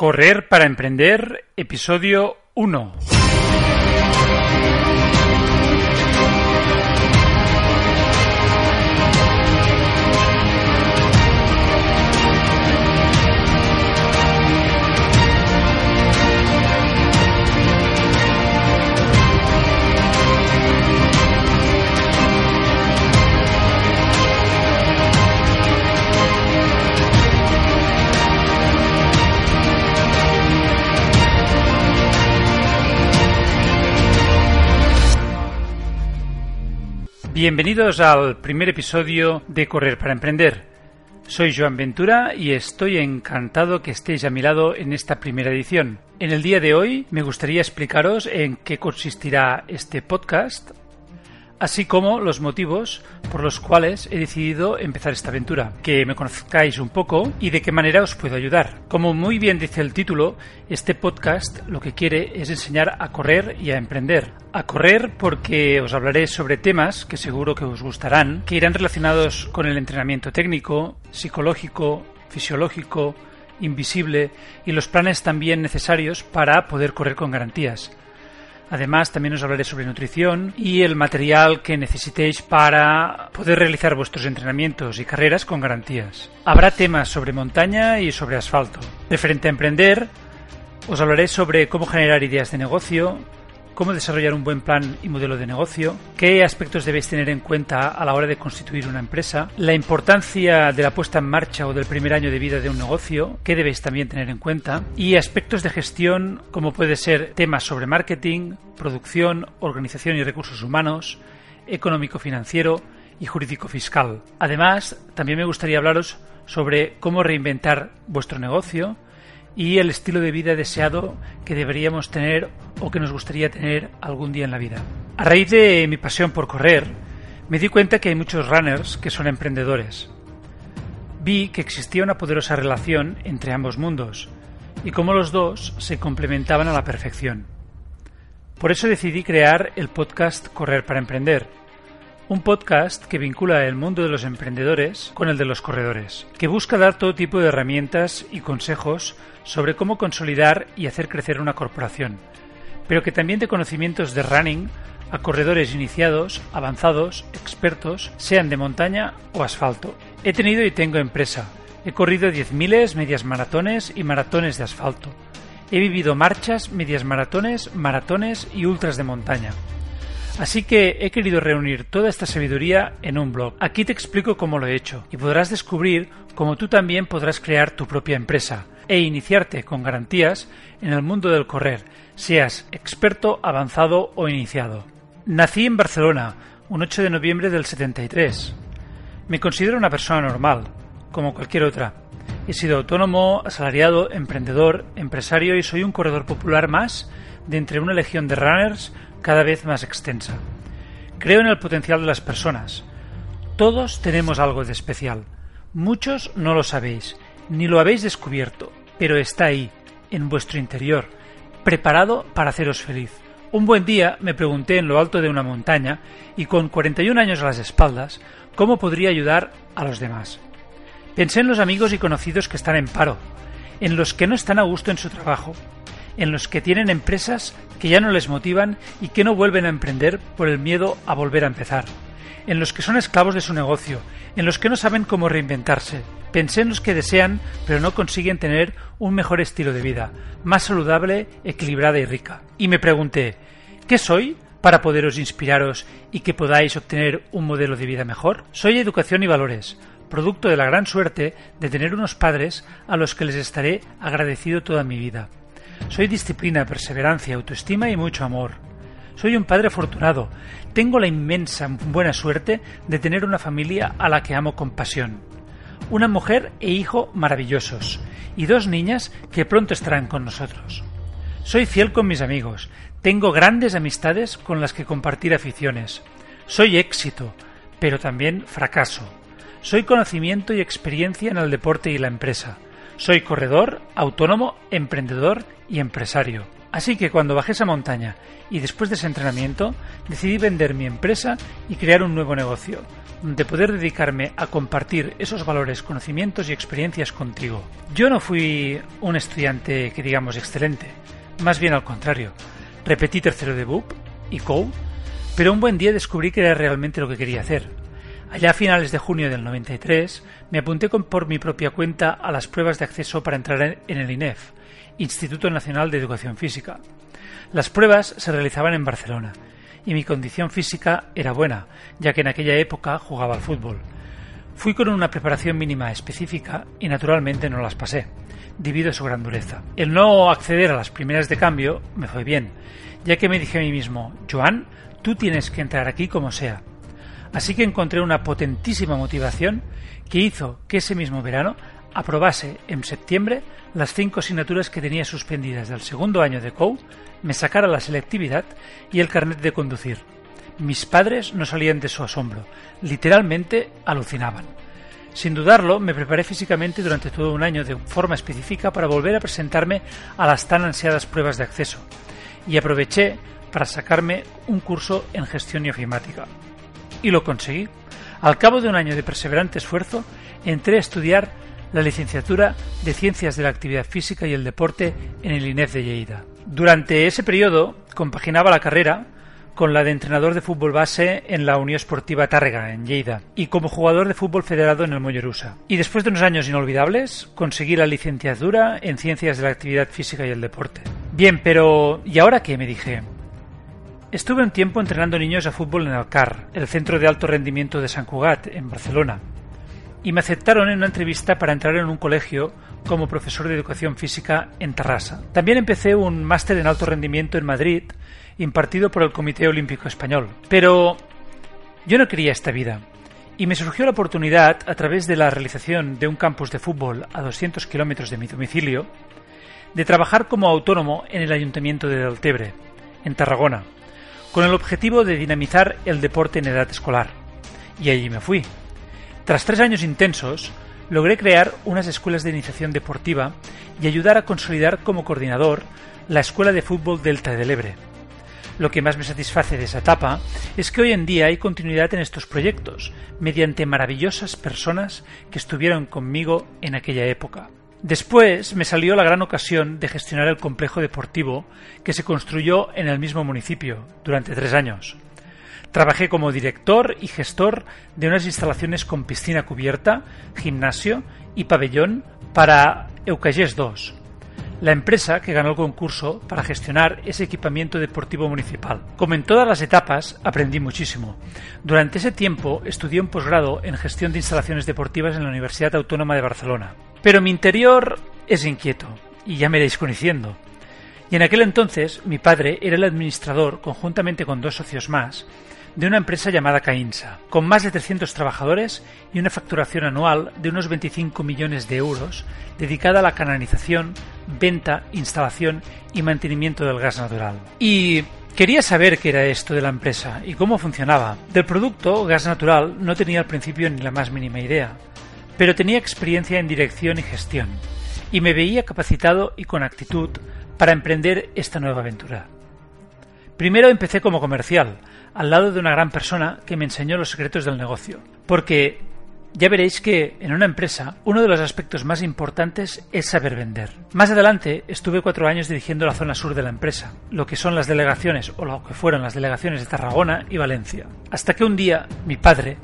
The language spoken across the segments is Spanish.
Correr para emprender, episodio 1. Bienvenidos al primer episodio de Correr para Emprender. Soy Joan Ventura y estoy encantado que estéis a mi lado en esta primera edición. En el día de hoy me gustaría explicaros en qué consistirá este podcast, así como los motivos por los cuales he decidido empezar esta aventura, que me conozcáis un poco y de qué manera os puedo ayudar. Como muy bien dice el título, este podcast lo que quiere es enseñar a correr y a emprender. A correr porque os hablaré sobre temas que seguro que os gustarán, que irán relacionados con el entrenamiento técnico, psicológico, fisiológico, invisible y los planes también necesarios para poder correr con garantías. Además, también os hablaré sobre nutrición y el material que necesitéis para poder realizar vuestros entrenamientos y carreras con garantías. Habrá temas sobre montaña y sobre asfalto. Referente a emprender, os hablaré sobre cómo generar ideas de negocio, cómo desarrollar un buen plan y modelo de negocio, qué aspectos debéis tener en cuenta a la hora de constituir una empresa, la importancia de la puesta en marcha o del primer año de vida de un negocio, qué debéis también tener en cuenta, y aspectos de gestión como puede ser temas sobre marketing, producción, organización y recursos humanos, económico-financiero y jurídico-fiscal. Además, también me gustaría hablaros sobre cómo reinventar vuestro negocio, y el estilo de vida deseado que deberíamos tener o que nos gustaría tener algún día en la vida. A raíz de mi pasión por correr, me di cuenta que hay muchos runners que son emprendedores. Vi que existía una poderosa relación entre ambos mundos y cómo los dos se complementaban a la perfección. Por eso decidí crear el podcast Correr para Emprender, un podcast que vincula el mundo de los emprendedores con el de los corredores, que busca dar todo tipo de herramientas y consejos sobre cómo consolidar y hacer crecer una corporación, pero que también de conocimientos de running a corredores iniciados, avanzados, expertos, sean de montaña o asfalto. He tenido y tengo empresa. He corrido diez miles, medias maratones y maratones de asfalto. He vivido marchas, medias maratones, maratones y ultras de montaña. Así que he querido reunir toda esta sabiduría en un blog. Aquí te explico cómo lo he hecho y podrás descubrir cómo tú también podrás crear tu propia empresa e iniciarte con garantías en el mundo del correr, seas experto, avanzado o iniciado. Nací en Barcelona, un 8 de noviembre del 73. Me considero una persona normal, como cualquier otra. He sido autónomo, asalariado, emprendedor, empresario y soy un corredor popular más de entre una legión de runners cada vez más extensa. Creo en el potencial de las personas. Todos tenemos algo de especial. Muchos no lo sabéis, ni lo habéis descubierto, pero está ahí, en vuestro interior, preparado para haceros feliz. Un buen día me pregunté en lo alto de una montaña y con 41 años a las espaldas, cómo podría ayudar a los demás. Pensé en los amigos y conocidos que están en paro, en los que no están a gusto en su trabajo, en los que tienen empresas que ya no les motivan y que no vuelven a emprender por el miedo a volver a empezar, en los que son esclavos de su negocio, en los que no saben cómo reinventarse. Pensé en los que desean pero no consiguen tener un mejor estilo de vida, más saludable, equilibrada y rica. Y me pregunté, ¿qué soy? para poderos inspiraros y que podáis obtener un modelo de vida mejor? Soy educación y valores, producto de la gran suerte de tener unos padres a los que les estaré agradecido toda mi vida. Soy disciplina, perseverancia, autoestima y mucho amor. Soy un padre afortunado. Tengo la inmensa buena suerte de tener una familia a la que amo con pasión. Una mujer e hijo maravillosos y dos niñas que pronto estarán con nosotros. Soy fiel con mis amigos. Tengo grandes amistades con las que compartir aficiones. Soy éxito, pero también fracaso. Soy conocimiento y experiencia en el deporte y la empresa. Soy corredor, autónomo, emprendedor y empresario. Así que cuando bajé esa montaña y después de ese entrenamiento decidí vender mi empresa y crear un nuevo negocio, donde poder dedicarme a compartir esos valores, conocimientos y experiencias contigo. Yo no fui un estudiante que digamos excelente, más bien al contrario. Repetí tercero de BUP y COU, pero un buen día descubrí que era realmente lo que quería hacer. Allá a finales de junio del 93 me apunté con, por mi propia cuenta a las pruebas de acceso para entrar en el INEF, Instituto Nacional de Educación Física. Las pruebas se realizaban en Barcelona y mi condición física era buena, ya que en aquella época jugaba al fútbol. Fui con una preparación mínima específica y naturalmente no las pasé, debido a su gran dureza. El no acceder a las primeras de cambio me fue bien, ya que me dije a mí mismo, Joan, tú tienes que entrar aquí como sea. Así que encontré una potentísima motivación que hizo que ese mismo verano aprobase en septiembre las cinco asignaturas que tenía suspendidas del segundo año de COU, me sacara la selectividad y el carnet de conducir. Mis padres no salían de su asombro, literalmente alucinaban. Sin dudarlo, me preparé físicamente durante todo un año de forma específica para volver a presentarme a las tan ansiadas pruebas de acceso, y aproveché para sacarme un curso en gestión y ofimática. Y lo conseguí. Al cabo de un año de perseverante esfuerzo, entré a estudiar la licenciatura de Ciencias de la Actividad Física y el Deporte en el INEF de Lleida. Durante ese periodo compaginaba la carrera con la de entrenador de fútbol base en la Unión Esportiva Tárrega, en Lleida, y como jugador de fútbol federado en el Mollerusa. Y después de unos años inolvidables, conseguí la licenciatura en Ciencias de la Actividad Física y el Deporte. Bien, pero ¿y ahora qué? me dije. Estuve un tiempo entrenando niños a fútbol en Alcar, el centro de alto rendimiento de San Cugat, en Barcelona, y me aceptaron en una entrevista para entrar en un colegio como profesor de educación física en Tarrasa. También empecé un máster en alto rendimiento en Madrid, impartido por el Comité Olímpico Español. Pero yo no quería esta vida, y me surgió la oportunidad, a través de la realización de un campus de fútbol a 200 kilómetros de mi domicilio, de trabajar como autónomo en el Ayuntamiento de Deltebre, en Tarragona, con el objetivo de dinamizar el deporte en edad escolar. Y allí me fui. Tras tres años intensos, logré crear unas escuelas de iniciación deportiva y ayudar a consolidar como coordinador la Escuela de Fútbol Delta del Ebre. Lo que más me satisface de esa etapa es que hoy en día hay continuidad en estos proyectos, mediante maravillosas personas que estuvieron conmigo en aquella época. Después me salió la gran ocasión de gestionar el complejo deportivo que se construyó en el mismo municipio durante tres años. Trabajé como director y gestor de unas instalaciones con piscina cubierta, gimnasio y pabellón para Eucagés 2, la empresa que ganó el concurso para gestionar ese equipamiento deportivo municipal. Como en todas las etapas, aprendí muchísimo. Durante ese tiempo estudié un posgrado en gestión de instalaciones deportivas en la Universidad Autónoma de Barcelona. Pero mi interior es inquieto, y ya me iréis conociendo. Y en aquel entonces mi padre era el administrador, conjuntamente con dos socios más, de una empresa llamada Cainsa, con más de 300 trabajadores y una facturación anual de unos 25 millones de euros dedicada a la canalización, venta, instalación y mantenimiento del gas natural. Y Quería saber qué era esto de la empresa y cómo funcionaba. Del producto, gas natural, no tenía al principio ni la más mínima idea, pero tenía experiencia en dirección y gestión, y me veía capacitado y con actitud para emprender esta nueva aventura. Primero empecé como comercial, al lado de una gran persona que me enseñó los secretos del negocio. Porque ya veréis que en una empresa uno de los aspectos más importantes es saber vender. Más adelante estuve cuatro años dirigiendo la zona sur de la empresa, lo que son las delegaciones o lo que fueron las delegaciones de Tarragona y Valencia. Hasta que un día mi padre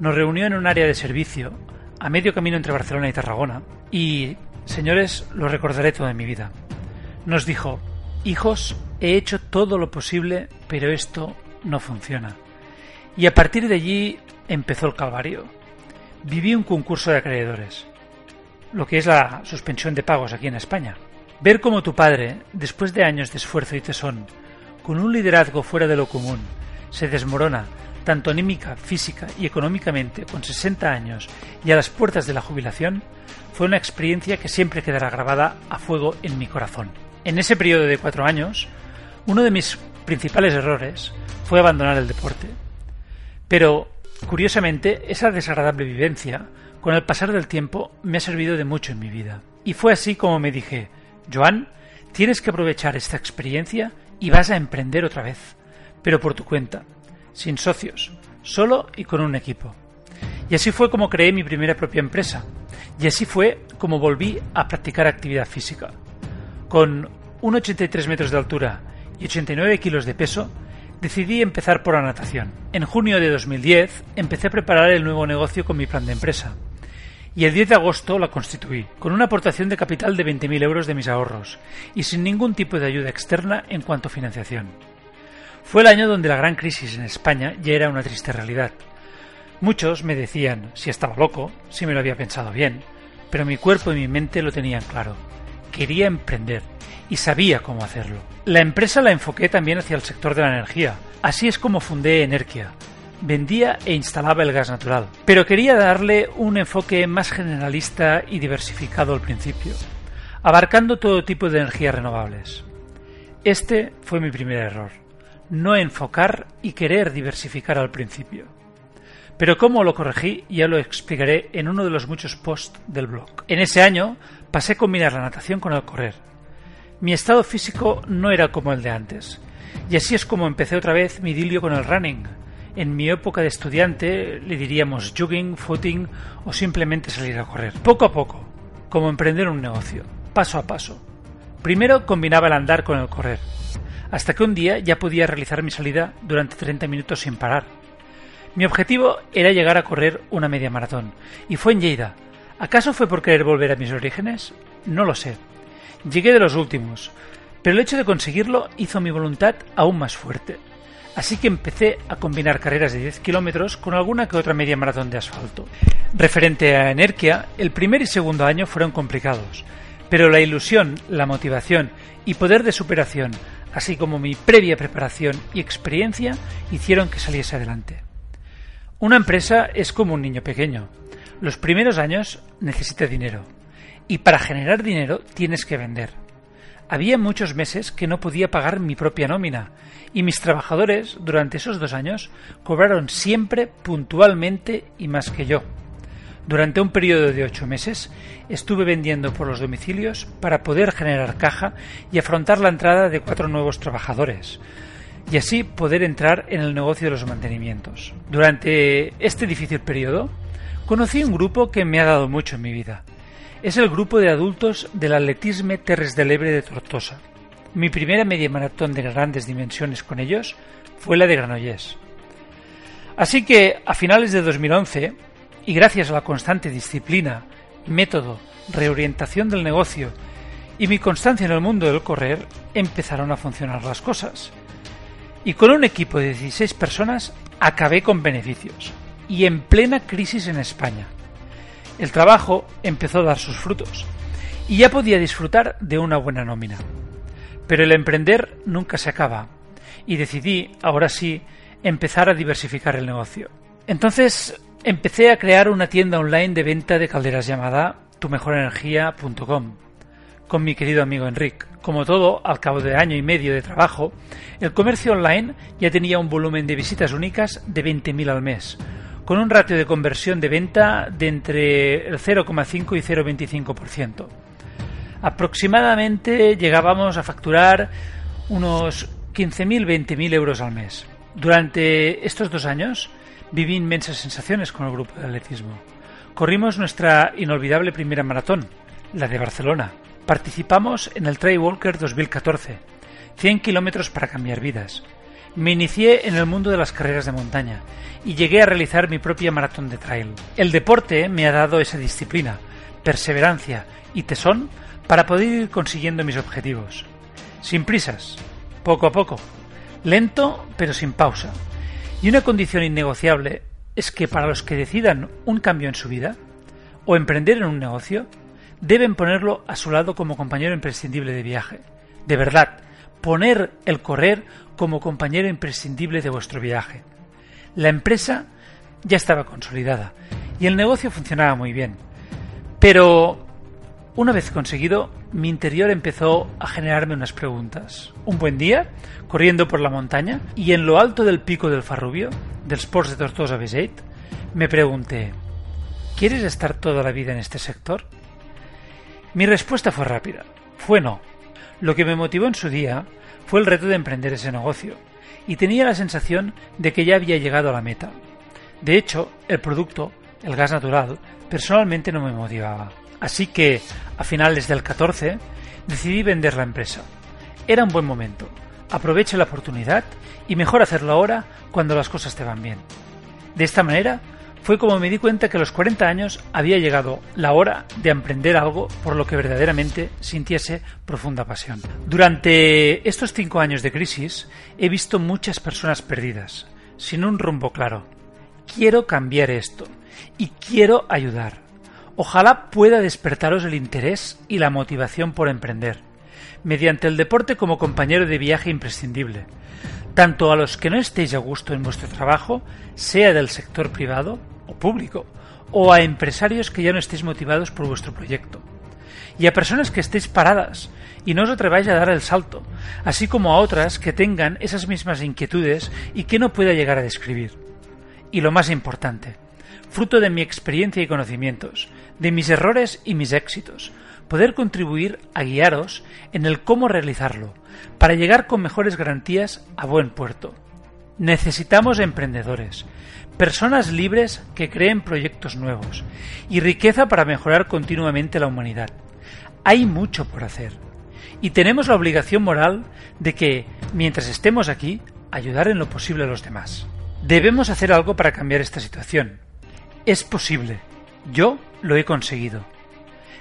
nos reunió en un área de servicio a medio camino entre Barcelona y Tarragona y, señores, lo recordaré toda mi vida. Nos dijo, hijos, he hecho todo lo posible, pero esto no funciona. Y a partir de allí empezó el calvario. Viví un concurso de acreedores, lo que es la suspensión de pagos aquí en España. Ver cómo tu padre, después de años de esfuerzo y tesón, con un liderazgo fuera de lo común, se desmorona tanto anímica, física y económicamente con 60 años y a las puertas de la jubilación, fue una experiencia que siempre quedará grabada a fuego en mi corazón. En ese periodo de cuatro años, uno de mis principales errores fue abandonar el deporte. Pero, curiosamente, esa desagradable vivencia, con el pasar del tiempo, me ha servido de mucho en mi vida. Y fue así como me dije, Joan, Tienes que aprovechar esta experiencia y vas a emprender otra vez, pero por tu cuenta, sin socios, solo y con un equipo. Y así fue como creé mi primera propia empresa, y así fue como volví a practicar actividad física. Con 1,83 metros de altura y 89 kilos de peso, decidí empezar por la natación. En junio de 2010 empecé a preparar el nuevo negocio con mi plan de empresa. Y el 10 de agosto la constituí, con una aportación de capital de 20.000 euros de mis ahorros, y sin ningún tipo de ayuda externa en cuanto a financiación. Fue el año donde la gran crisis en España ya era una triste realidad. Muchos me decían si estaba loco, si me lo había pensado bien, pero mi cuerpo y mi mente lo tenían claro. Quería emprender y sabía cómo hacerlo. La empresa la enfoqué también hacia el sector de la energía. Así es como fundé Energia. Vendía e instalaba el gas natural, pero quería darle un enfoque más generalista y diversificado al principio, abarcando todo tipo de energías renovables. Este fue mi primer error, no enfocar y querer diversificar al principio. Pero cómo lo corregí ya lo explicaré en uno de los muchos posts del blog. En ese año pasé a combinar la natación con el correr. Mi estado físico no era como el de antes, y así es como empecé otra vez mi idilio con el running. En mi época de estudiante le diríamos jogging, footing o simplemente salir a correr. Poco a poco, como emprender un negocio, paso a paso. Primero combinaba el andar con el correr, hasta que un día ya podía realizar mi salida durante 30 minutos sin parar mi objetivo era llegar a correr una media maratón, y fue en Lleida. ¿Acaso fue por querer volver a mis orígenes? No lo sé. Llegué de los últimos, pero el hecho de conseguirlo hizo mi voluntad aún más fuerte. Así que empecé a combinar carreras de 10 kilómetros con alguna que otra media maratón de asfalto. Referente a Energia, el primer y segundo año fueron complicados, pero la ilusión, la motivación y poder de superación, así como mi previa preparación y experiencia, hicieron que saliese adelante. Una empresa es como un niño pequeño. Los primeros años necesita dinero. Y para generar dinero tienes que vender. Había muchos meses que no podía pagar mi propia nómina y mis trabajadores durante esos dos años cobraron siempre puntualmente y más que yo. Durante un periodo de ocho meses estuve vendiendo por los domicilios para poder generar caja y afrontar la entrada de cuatro nuevos trabajadores, y así poder entrar en el negocio de los mantenimientos. Durante este difícil periodo, conocí un grupo que me ha dado mucho en mi vida. Es el grupo de adultos del Atletisme Terres de Lebre de Tortosa. Mi primera media maratón de grandes dimensiones con ellos fue la de Granollers. Así que a finales de 2011, y gracias a la constante disciplina, método, reorientación del negocio y mi constancia en el mundo del correr, empezaron a funcionar las cosas y con un equipo de 16 personas acabé con beneficios y en plena crisis en España. El trabajo empezó a dar sus frutos y ya podía disfrutar de una buena nómina. Pero el emprender nunca se acaba y decidí, ahora sí, empezar a diversificar el negocio. Entonces empecé a crear una tienda online de venta de calderas llamada tumejorenergia.com con mi querido amigo Enrique. Como todo, al cabo de año y medio de trabajo, el comercio online ya tenía un volumen de visitas únicas de 20.000 al mes, con un ratio de conversión de venta de entre el 0,5 y 0,25%. Aproximadamente llegábamos a facturar unos 15.000, 20.000 euros al mes. Durante estos dos años viví inmensas sensaciones con el grupo de atletismo. Corrimos nuestra inolvidable primera maratón, la de Barcelona, Participamos en el Trail Walker 2014, 100 kilómetros para cambiar vidas. Me inicié en el mundo de las carreras de montaña y llegué a realizar mi propia maratón de trail. El deporte me ha dado esa disciplina, perseverancia y tesón para poder ir consiguiendo mis objetivos. Sin prisas, poco a poco, lento pero sin pausa. Y una condición innegociable es que para los que decidan un cambio en su vida o emprender en un negocio, deben ponerlo a su lado como compañero imprescindible de viaje. De verdad, poner el correr como compañero imprescindible de vuestro viaje. La empresa ya estaba consolidada y el negocio funcionaba muy bien. Pero una vez conseguido, mi interior empezó a generarme unas preguntas. Un buen día, corriendo por la montaña y en lo alto del pico del Farrubio, del Sports de Tortosa Beseit, me pregunté, ¿quieres estar toda la vida en este sector? Mi respuesta fue rápida. Fue no. Lo que me motivó en su día fue el reto de emprender ese negocio, y tenía la sensación de que ya había llegado a la meta. De hecho, el producto, el gas natural, personalmente no me motivaba. Así que, a finales del 14, decidí vender la empresa. Era un buen momento. Aproveche la oportunidad y mejor hacerlo ahora cuando las cosas te van bien. De esta manera, fue como me di cuenta que a los 40 años había llegado la hora de emprender algo por lo que verdaderamente sintiese profunda pasión. Durante estos cinco años de crisis he visto muchas personas perdidas, sin un rumbo claro. Quiero cambiar esto y quiero ayudar. Ojalá pueda despertaros el interés y la motivación por emprender, mediante el deporte como compañero de viaje imprescindible, tanto a los que no estéis a gusto en vuestro trabajo, sea del sector privado o público, o a empresarios que ya no estéis motivados por vuestro proyecto, y a personas que estéis paradas y no os atreváis a dar el salto, así como a otras que tengan esas mismas inquietudes y que no pueda llegar a describir. Y lo más importante, fruto de mi experiencia y conocimientos, de mis errores y mis éxitos, poder contribuir a guiaros en el cómo realizarlo, para llegar con mejores garantías a buen puerto. Necesitamos emprendedores, personas libres que creen proyectos nuevos y riqueza para mejorar continuamente la humanidad. Hay mucho por hacer y tenemos la obligación moral de que, mientras estemos aquí, ayudar en lo posible a los demás. Debemos hacer algo para cambiar esta situación. Es posible. Yo lo he conseguido.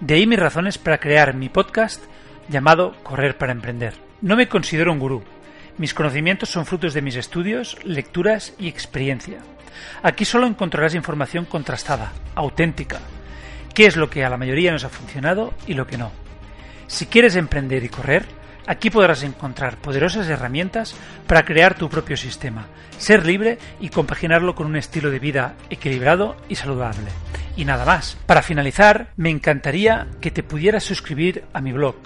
De ahí mis razones para crear mi podcast llamado Correr para Emprender. No me considero un gurú. Mis conocimientos son frutos de mis estudios, lecturas y experiencia. Aquí solo encontrarás información contrastada, auténtica. ¿Qué es lo que a la mayoría nos ha funcionado y lo que no? Si quieres emprender y correr, aquí podrás encontrar poderosas herramientas para crear tu propio sistema, ser libre y compaginarlo con un estilo de vida equilibrado y saludable y nada más. Para finalizar, me encantaría que te pudieras suscribir a mi blog.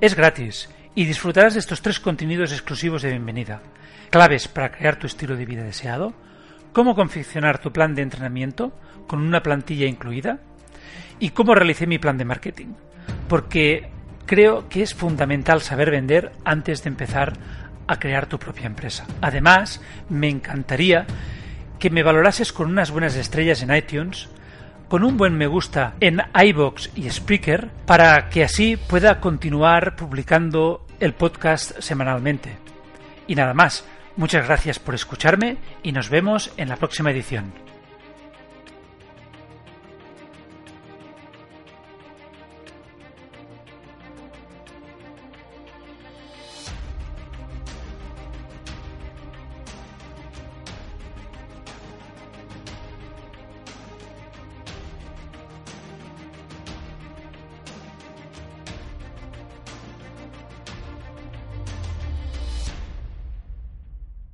Es gratis y disfrutarás de estos tres contenidos exclusivos de bienvenida. Claves para crear tu estilo de vida deseado, cómo confeccionar tu plan de entrenamiento con una plantilla incluida y cómo realicé mi plan de marketing. Porque creo que es fundamental saber vender antes de empezar a crear tu propia empresa. Además, me encantaría que me valorases con unas buenas estrellas en iTunes con un buen me gusta en iBox y Spreaker para que así pueda continuar publicando el podcast semanalmente. Y nada más, muchas gracias por escucharme y nos vemos en la próxima edición.